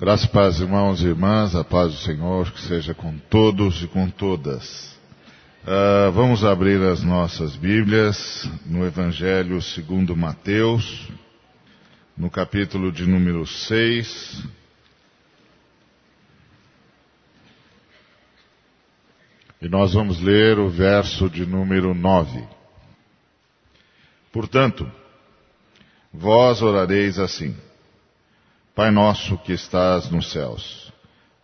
Graças paz, irmãos e irmãs, a paz do Senhor, que seja com todos e com todas. Uh, vamos abrir as nossas Bíblias no Evangelho segundo Mateus, no capítulo de número 6. E nós vamos ler o verso de número 9. Portanto, vós orareis assim. Pai nosso que estás nos céus,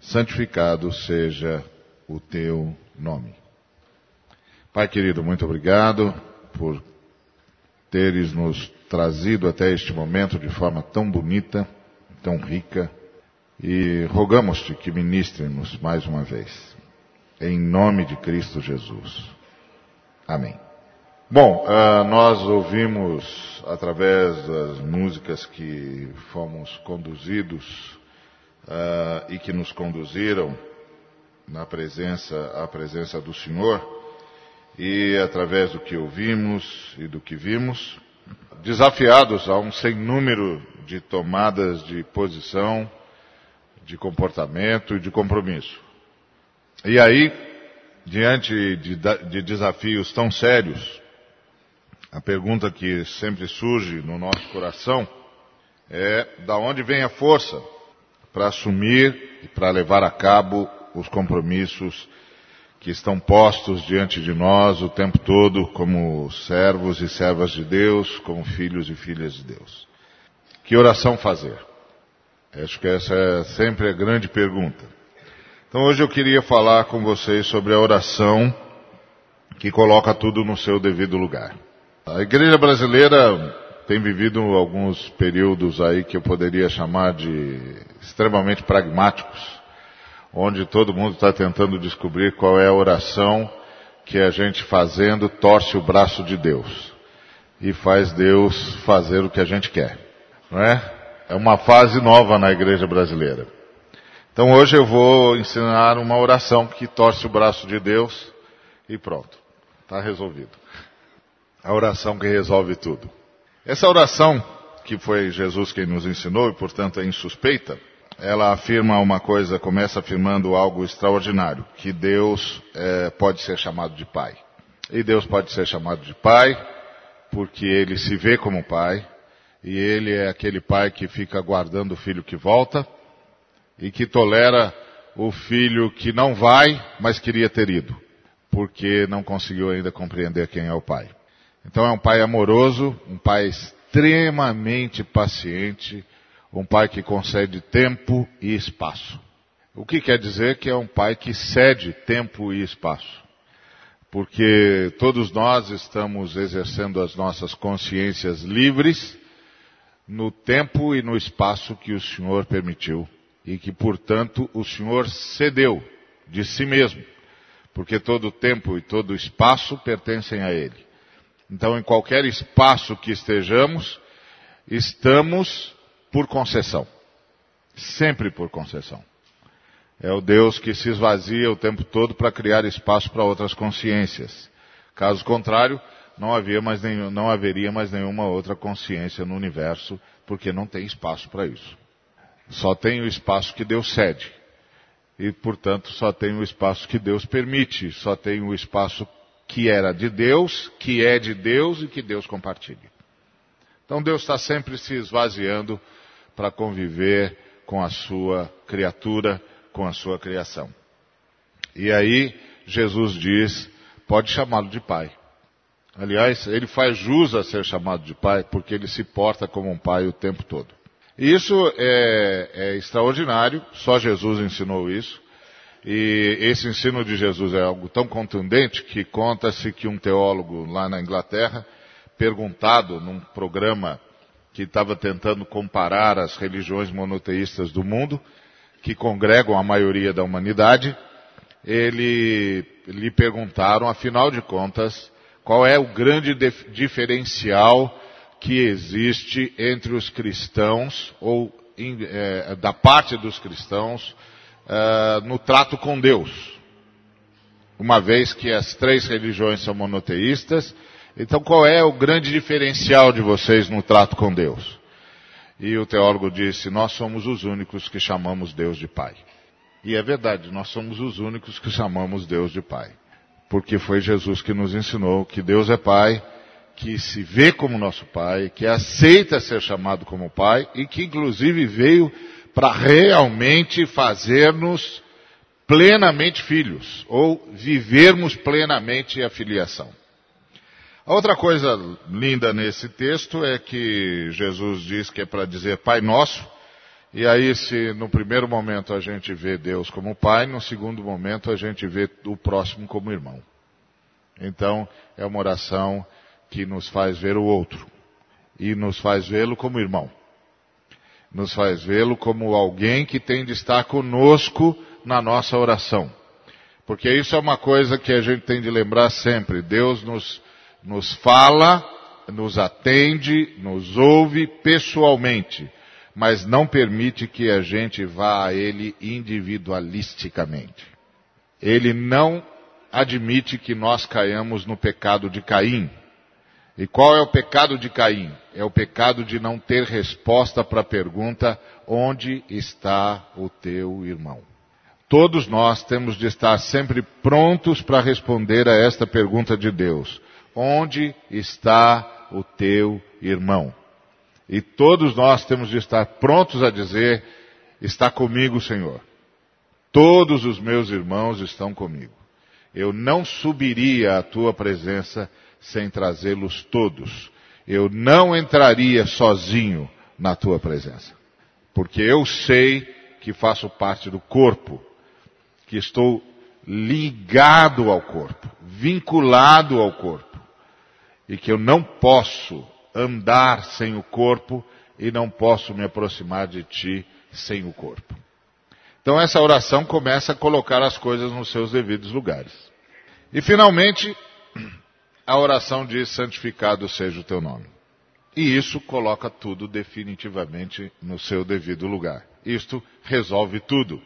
santificado seja o teu nome. Pai querido, muito obrigado por teres nos trazido até este momento de forma tão bonita, tão rica, e rogamos-te que ministre-nos mais uma vez. Em nome de Cristo Jesus. Amém. Bom, uh, nós ouvimos através das músicas que fomos conduzidos uh, e que nos conduziram na presença, à presença do Senhor, e através do que ouvimos e do que vimos, desafiados a um sem número de tomadas de posição, de comportamento e de compromisso. E aí, diante de, de desafios tão sérios, a pergunta que sempre surge no nosso coração é da onde vem a força para assumir e para levar a cabo os compromissos que estão postos diante de nós o tempo todo como servos e servas de Deus, como filhos e filhas de Deus. Que oração fazer? Acho que essa é sempre a grande pergunta. Então hoje eu queria falar com vocês sobre a oração que coloca tudo no seu devido lugar. A igreja brasileira tem vivido alguns períodos aí que eu poderia chamar de extremamente pragmáticos, onde todo mundo está tentando descobrir qual é a oração que a gente fazendo torce o braço de Deus e faz Deus fazer o que a gente quer, não é? É uma fase nova na igreja brasileira. Então hoje eu vou ensinar uma oração que torce o braço de Deus e pronto, está resolvido a oração que resolve tudo. Essa oração, que foi Jesus quem nos ensinou e portanto é insuspeita, ela afirma uma coisa, começa afirmando algo extraordinário, que Deus é, pode ser chamado de Pai. E Deus pode ser chamado de Pai porque Ele se vê como Pai, e Ele é aquele Pai que fica guardando o filho que volta, e que tolera o filho que não vai, mas queria ter ido, porque não conseguiu ainda compreender quem é o Pai. Então é um pai amoroso, um pai extremamente paciente, um pai que concede tempo e espaço. O que quer dizer que é um pai que cede tempo e espaço. Porque todos nós estamos exercendo as nossas consciências livres no tempo e no espaço que o Senhor permitiu e que, portanto, o Senhor cedeu de si mesmo, porque todo o tempo e todo espaço pertencem a Ele. Então, em qualquer espaço que estejamos, estamos por concessão. Sempre por concessão. É o Deus que se esvazia o tempo todo para criar espaço para outras consciências. Caso contrário, não, havia mais nenhum, não haveria mais nenhuma outra consciência no universo, porque não tem espaço para isso. Só tem o espaço que Deus cede. E, portanto, só tem o espaço que Deus permite, só tem o espaço que era de Deus, que é de Deus e que Deus compartilha. Então Deus está sempre se esvaziando para conviver com a sua criatura, com a sua criação. E aí Jesus diz, pode chamá-lo de pai. Aliás, ele faz jus a ser chamado de pai, porque ele se porta como um pai o tempo todo. Isso é, é extraordinário, só Jesus ensinou isso. E esse ensino de Jesus é algo tão contundente que conta-se que um teólogo lá na Inglaterra, perguntado num programa que estava tentando comparar as religiões monoteístas do mundo, que congregam a maioria da humanidade, ele lhe perguntaram, afinal de contas, qual é o grande diferencial que existe entre os cristãos ou é, da parte dos cristãos uh, no trato com Deus. Uma vez que as três religiões são monoteístas, então qual é o grande diferencial de vocês no trato com Deus? E o teólogo disse: Nós somos os únicos que chamamos Deus de Pai. E é verdade, nós somos os únicos que chamamos Deus de Pai. Porque foi Jesus que nos ensinou que Deus é Pai, que se vê como nosso Pai, que aceita ser chamado como Pai e que inclusive veio para realmente fazer-nos plenamente filhos, ou vivermos plenamente a filiação. A outra coisa linda nesse texto é que Jesus diz que é para dizer Pai Nosso, e aí se no primeiro momento a gente vê Deus como Pai, no segundo momento a gente vê o próximo como irmão. Então é uma oração que nos faz ver o outro e nos faz vê-lo como irmão. Nos faz vê-lo como alguém que tem de estar conosco na nossa oração. Porque isso é uma coisa que a gente tem de lembrar sempre. Deus nos nos fala, nos atende, nos ouve pessoalmente, mas não permite que a gente vá a Ele individualisticamente. Ele não admite que nós caiamos no pecado de Caim. E qual é o pecado de Caim? É o pecado de não ter resposta para a pergunta: onde está o teu irmão? Todos nós temos de estar sempre prontos para responder a esta pergunta de Deus. Onde está o teu irmão? E todos nós temos de estar prontos a dizer: Está comigo, Senhor. Todos os meus irmãos estão comigo. Eu não subiria à tua presença sem trazê-los todos. Eu não entraria sozinho na tua presença. Porque eu sei que faço parte do corpo, que estou ligado ao corpo, vinculado ao corpo e que eu não posso andar sem o corpo e não posso me aproximar de ti sem o corpo. Então essa oração começa a colocar as coisas nos seus devidos lugares. E finalmente, a oração diz: santificado seja o teu nome. E isso coloca tudo definitivamente no seu devido lugar. Isto resolve tudo.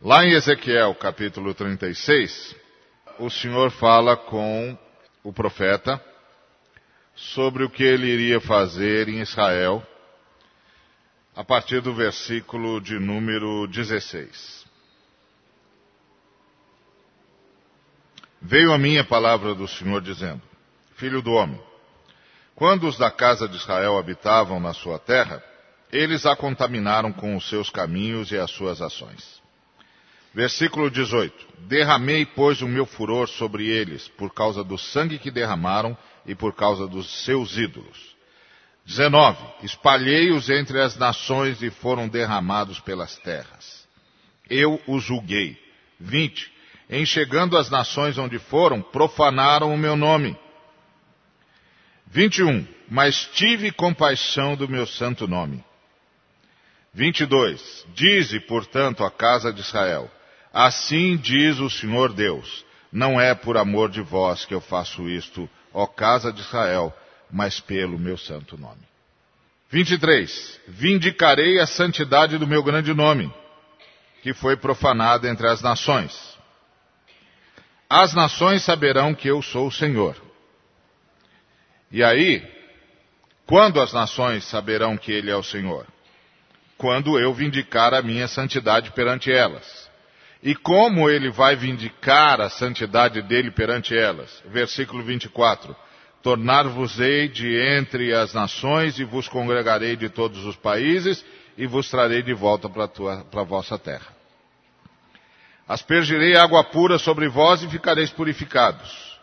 Lá em Ezequiel capítulo 36, o Senhor fala com o profeta sobre o que ele iria fazer em Israel, a partir do versículo de número 16. Veio a minha palavra do Senhor dizendo: Filho do homem, quando os da casa de Israel habitavam na sua terra, eles a contaminaram com os seus caminhos e as suas ações. Versículo 18: Derramei, pois, o meu furor sobre eles, por causa do sangue que derramaram e por causa dos seus ídolos. 19. Espalhei-os entre as nações e foram derramados pelas terras. Eu os julguei. 20. Em chegando às nações onde foram, profanaram o meu nome. 21. Mas tive compaixão do meu santo nome. 22. Dize, portanto, à casa de Israel: Assim diz o Senhor Deus: Não é por amor de vós que eu faço isto, ó casa de Israel, mas pelo meu santo nome. 23. Vindicarei a santidade do meu grande nome, que foi profanada entre as nações. As nações saberão que eu sou o Senhor. E aí, quando as nações saberão que Ele é o Senhor? Quando eu vindicar a minha santidade perante elas. E como ele vai vindicar a santidade dele perante elas? Versículo 24. Tornar-vos-ei de entre as nações e vos congregarei de todos os países e vos trarei de volta para a vossa terra. Aspergirei água pura sobre vós e ficareis purificados,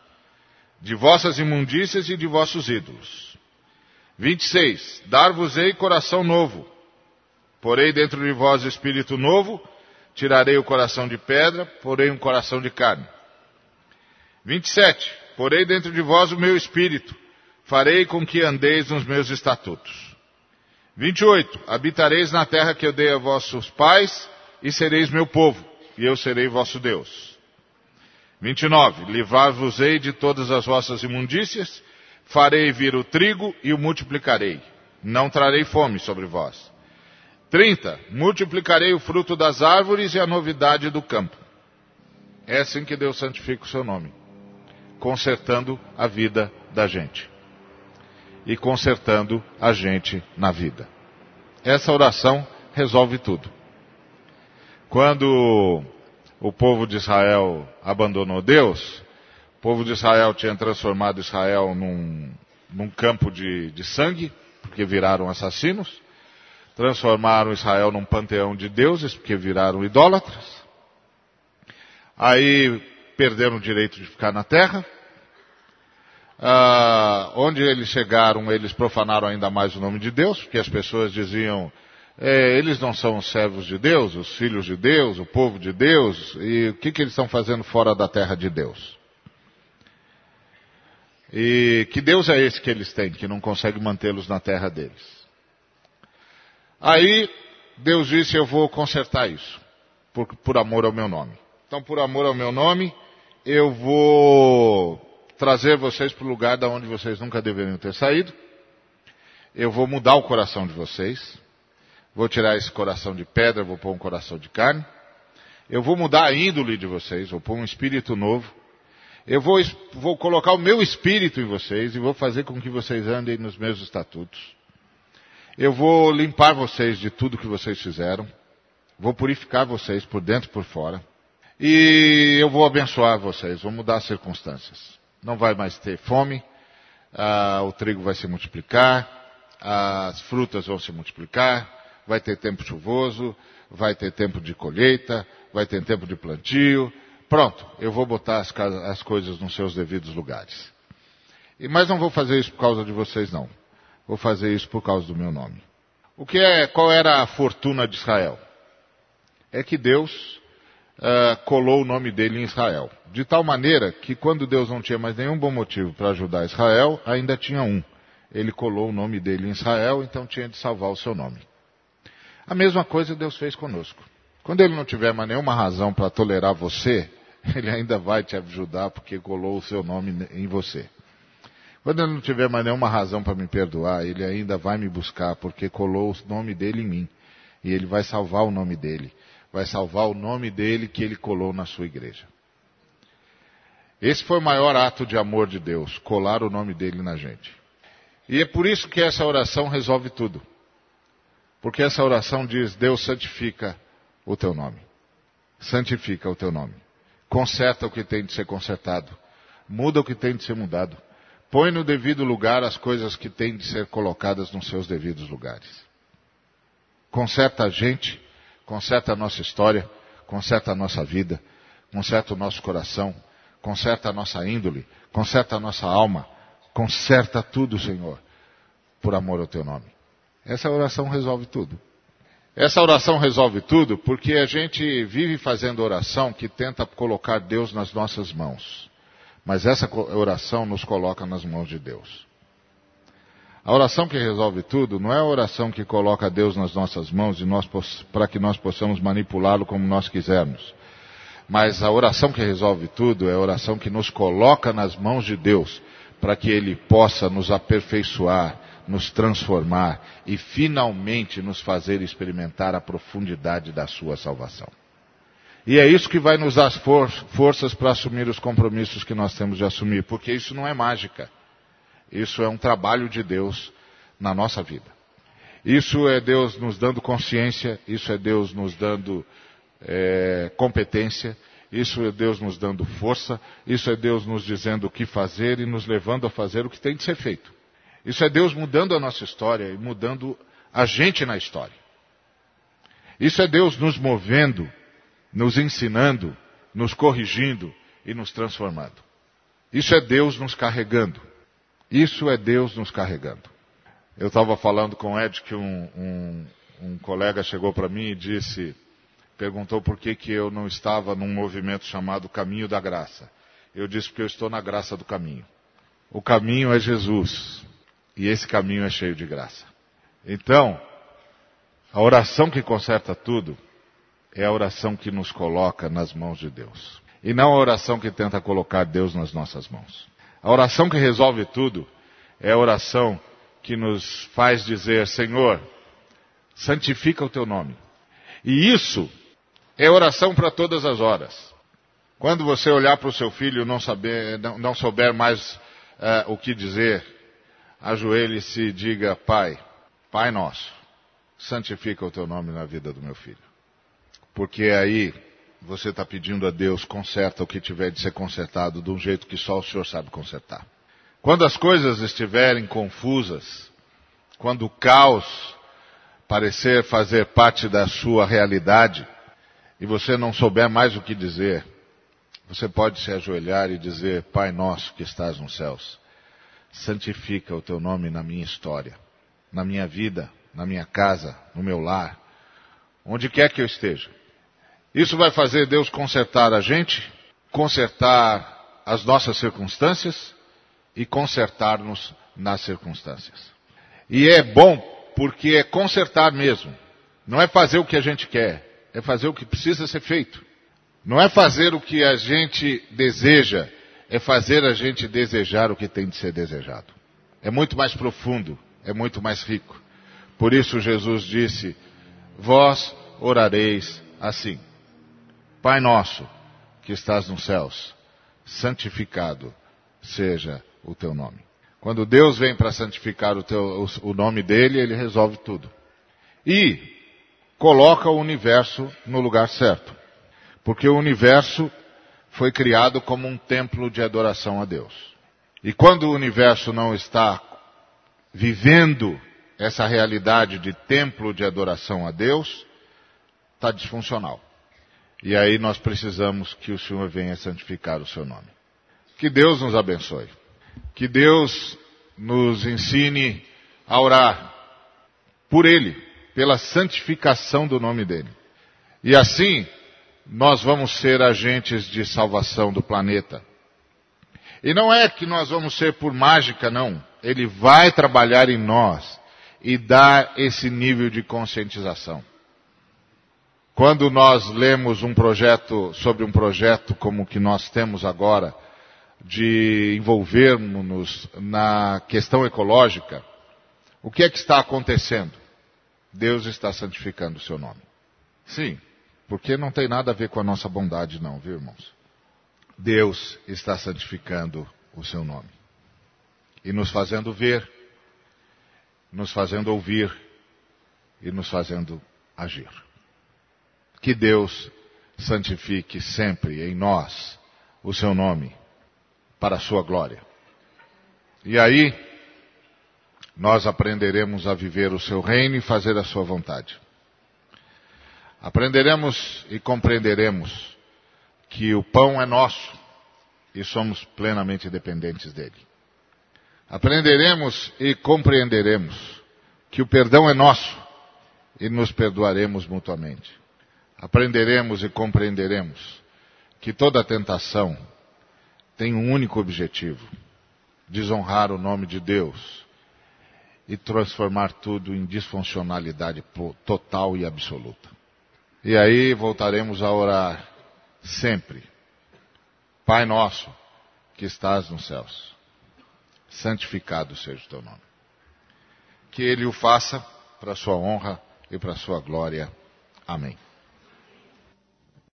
de vossas imundícias e de vossos ídolos. 26. Dar-vos-ei coração novo, porei dentro de vós espírito novo, Tirarei o coração de pedra, porei um coração de carne. 27. Porei dentro de vós o meu espírito, farei com que andeis nos meus estatutos. 28. Habitareis na terra que eu dei a vossos pais, e sereis meu povo, e eu serei vosso Deus. 29. Livrar-vos-ei de todas as vossas imundícias, farei vir o trigo e o multiplicarei. Não trarei fome sobre vós. 30. Multiplicarei o fruto das árvores e a novidade do campo. É assim que Deus santifica o seu nome. Consertando a vida da gente. E consertando a gente na vida. essa oração resolve tudo. Quando o povo de Israel abandonou Deus, o povo de Israel tinha transformado Israel num, num campo de, de sangue, porque viraram assassinos, transformaram Israel num panteão de deuses, porque viraram idólatras. Aí perderam o direito de ficar na terra. Ah, onde eles chegaram, eles profanaram ainda mais o nome de Deus, porque as pessoas diziam, é, eles não são os servos de Deus, os filhos de Deus, o povo de Deus, e o que, que eles estão fazendo fora da terra de Deus? E que Deus é esse que eles têm, que não consegue mantê-los na terra deles? Aí Deus disse: Eu vou consertar isso, por, por amor ao meu nome. Então, por amor ao meu nome, eu vou trazer vocês para o lugar da onde vocês nunca deveriam ter saído. Eu vou mudar o coração de vocês. Vou tirar esse coração de pedra, vou pôr um coração de carne. Eu vou mudar a índole de vocês, vou pôr um espírito novo. Eu vou, vou colocar o meu espírito em vocês e vou fazer com que vocês andem nos meus estatutos. Eu vou limpar vocês de tudo que vocês fizeram. Vou purificar vocês por dentro e por fora. E eu vou abençoar vocês, vou mudar as circunstâncias. Não vai mais ter fome, ah, o trigo vai se multiplicar, as frutas vão se multiplicar, vai ter tempo chuvoso, vai ter tempo de colheita, vai ter tempo de plantio. Pronto, eu vou botar as, as coisas nos seus devidos lugares. E, mas não vou fazer isso por causa de vocês, não. Vou fazer isso por causa do meu nome. O que é, qual era a fortuna de Israel? É que Deus uh, colou o nome dele em Israel. De tal maneira que quando Deus não tinha mais nenhum bom motivo para ajudar Israel, ainda tinha um. Ele colou o nome dele em Israel, então tinha de salvar o seu nome. A mesma coisa Deus fez conosco. Quando ele não tiver mais nenhuma razão para tolerar você, ele ainda vai te ajudar porque colou o seu nome em você. Quando ele não tiver mais nenhuma razão para me perdoar, ele ainda vai me buscar porque colou o nome dele em mim. E ele vai salvar o nome dele. Vai salvar o nome dele que ele colou na sua igreja. Esse foi o maior ato de amor de Deus, colar o nome dele na gente. E é por isso que essa oração resolve tudo. Porque essa oração diz: Deus santifica o teu nome. Santifica o teu nome. Conserta o que tem de ser consertado. Muda o que tem de ser mudado. Põe no devido lugar as coisas que têm de ser colocadas nos seus devidos lugares. Conserta a gente, conserta a nossa história, conserta a nossa vida, conserta o nosso coração, conserta a nossa índole, conserta a nossa alma, conserta tudo, Senhor, por amor ao teu nome. Essa oração resolve tudo. Essa oração resolve tudo porque a gente vive fazendo oração que tenta colocar Deus nas nossas mãos. Mas essa oração nos coloca nas mãos de Deus. A oração que resolve tudo não é a oração que coloca Deus nas nossas mãos para que nós possamos manipulá-lo como nós quisermos. Mas a oração que resolve tudo é a oração que nos coloca nas mãos de Deus para que Ele possa nos aperfeiçoar, nos transformar e finalmente nos fazer experimentar a profundidade da Sua salvação. E é isso que vai nos dar for forças para assumir os compromissos que nós temos de assumir, porque isso não é mágica. Isso é um trabalho de Deus na nossa vida. Isso é Deus nos dando consciência, isso é Deus nos dando é, competência, isso é Deus nos dando força, isso é Deus nos dizendo o que fazer e nos levando a fazer o que tem de ser feito. Isso é Deus mudando a nossa história e mudando a gente na história. Isso é Deus nos movendo, nos ensinando, nos corrigindo e nos transformando. Isso é Deus nos carregando. Isso é Deus nos carregando. Eu estava falando com o Ed que um, um, um colega chegou para mim e disse, perguntou por que, que eu não estava num movimento chamado Caminho da Graça. Eu disse porque eu estou na graça do caminho. O caminho é Jesus. E esse caminho é cheio de graça. Então, a oração que conserta tudo é a oração que nos coloca nas mãos de Deus. E não a oração que tenta colocar Deus nas nossas mãos. A oração que resolve tudo é a oração que nos faz dizer, Senhor, santifica o teu nome. E isso é oração para todas as horas. Quando você olhar para o seu filho e não, saber, não, não souber mais uh, o que dizer, ajoelhe-se e diga, Pai, Pai nosso, santifica o teu nome na vida do meu filho. Porque aí você está pedindo a Deus, conserta o que tiver de ser consertado de um jeito que só o Senhor sabe consertar. Quando as coisas estiverem confusas, quando o caos parecer fazer parte da sua realidade e você não souber mais o que dizer, você pode se ajoelhar e dizer: Pai nosso que estás nos céus, santifica o teu nome na minha história, na minha vida, na minha casa, no meu lar, onde quer que eu esteja. Isso vai fazer Deus consertar a gente, consertar as nossas circunstâncias e consertar-nos nas circunstâncias. E é bom porque é consertar mesmo. Não é fazer o que a gente quer, é fazer o que precisa ser feito. Não é fazer o que a gente deseja, é fazer a gente desejar o que tem de ser desejado. É muito mais profundo, é muito mais rico. Por isso Jesus disse: Vós orareis assim. Pai nosso, que estás nos céus, santificado seja o teu nome. Quando Deus vem para santificar o, teu, o nome dele, ele resolve tudo. E coloca o universo no lugar certo. Porque o universo foi criado como um templo de adoração a Deus. E quando o universo não está vivendo essa realidade de templo de adoração a Deus, está disfuncional. E aí nós precisamos que o Senhor venha santificar o seu nome. Que Deus nos abençoe. Que Deus nos ensine a orar por Ele, pela santificação do nome dEle. E assim, nós vamos ser agentes de salvação do planeta. E não é que nós vamos ser por mágica, não. Ele vai trabalhar em nós e dar esse nível de conscientização. Quando nós lemos um projeto, sobre um projeto como o que nós temos agora, de envolvermos-nos na questão ecológica, o que é que está acontecendo? Deus está santificando o seu nome. Sim, porque não tem nada a ver com a nossa bondade, não, viu, irmãos? Deus está santificando o seu nome. E nos fazendo ver, nos fazendo ouvir e nos fazendo agir. Que Deus santifique sempre em nós o seu nome, para a sua glória. E aí, nós aprenderemos a viver o seu reino e fazer a sua vontade. Aprenderemos e compreenderemos que o pão é nosso e somos plenamente dependentes dele. Aprenderemos e compreenderemos que o perdão é nosso e nos perdoaremos mutuamente aprenderemos e compreenderemos que toda tentação tem um único objetivo: desonrar o nome de Deus e transformar tudo em disfuncionalidade total e absoluta. E aí voltaremos a orar sempre. Pai nosso, que estás nos céus, santificado seja o teu nome. Que ele o faça para a sua honra e para a sua glória. Amém.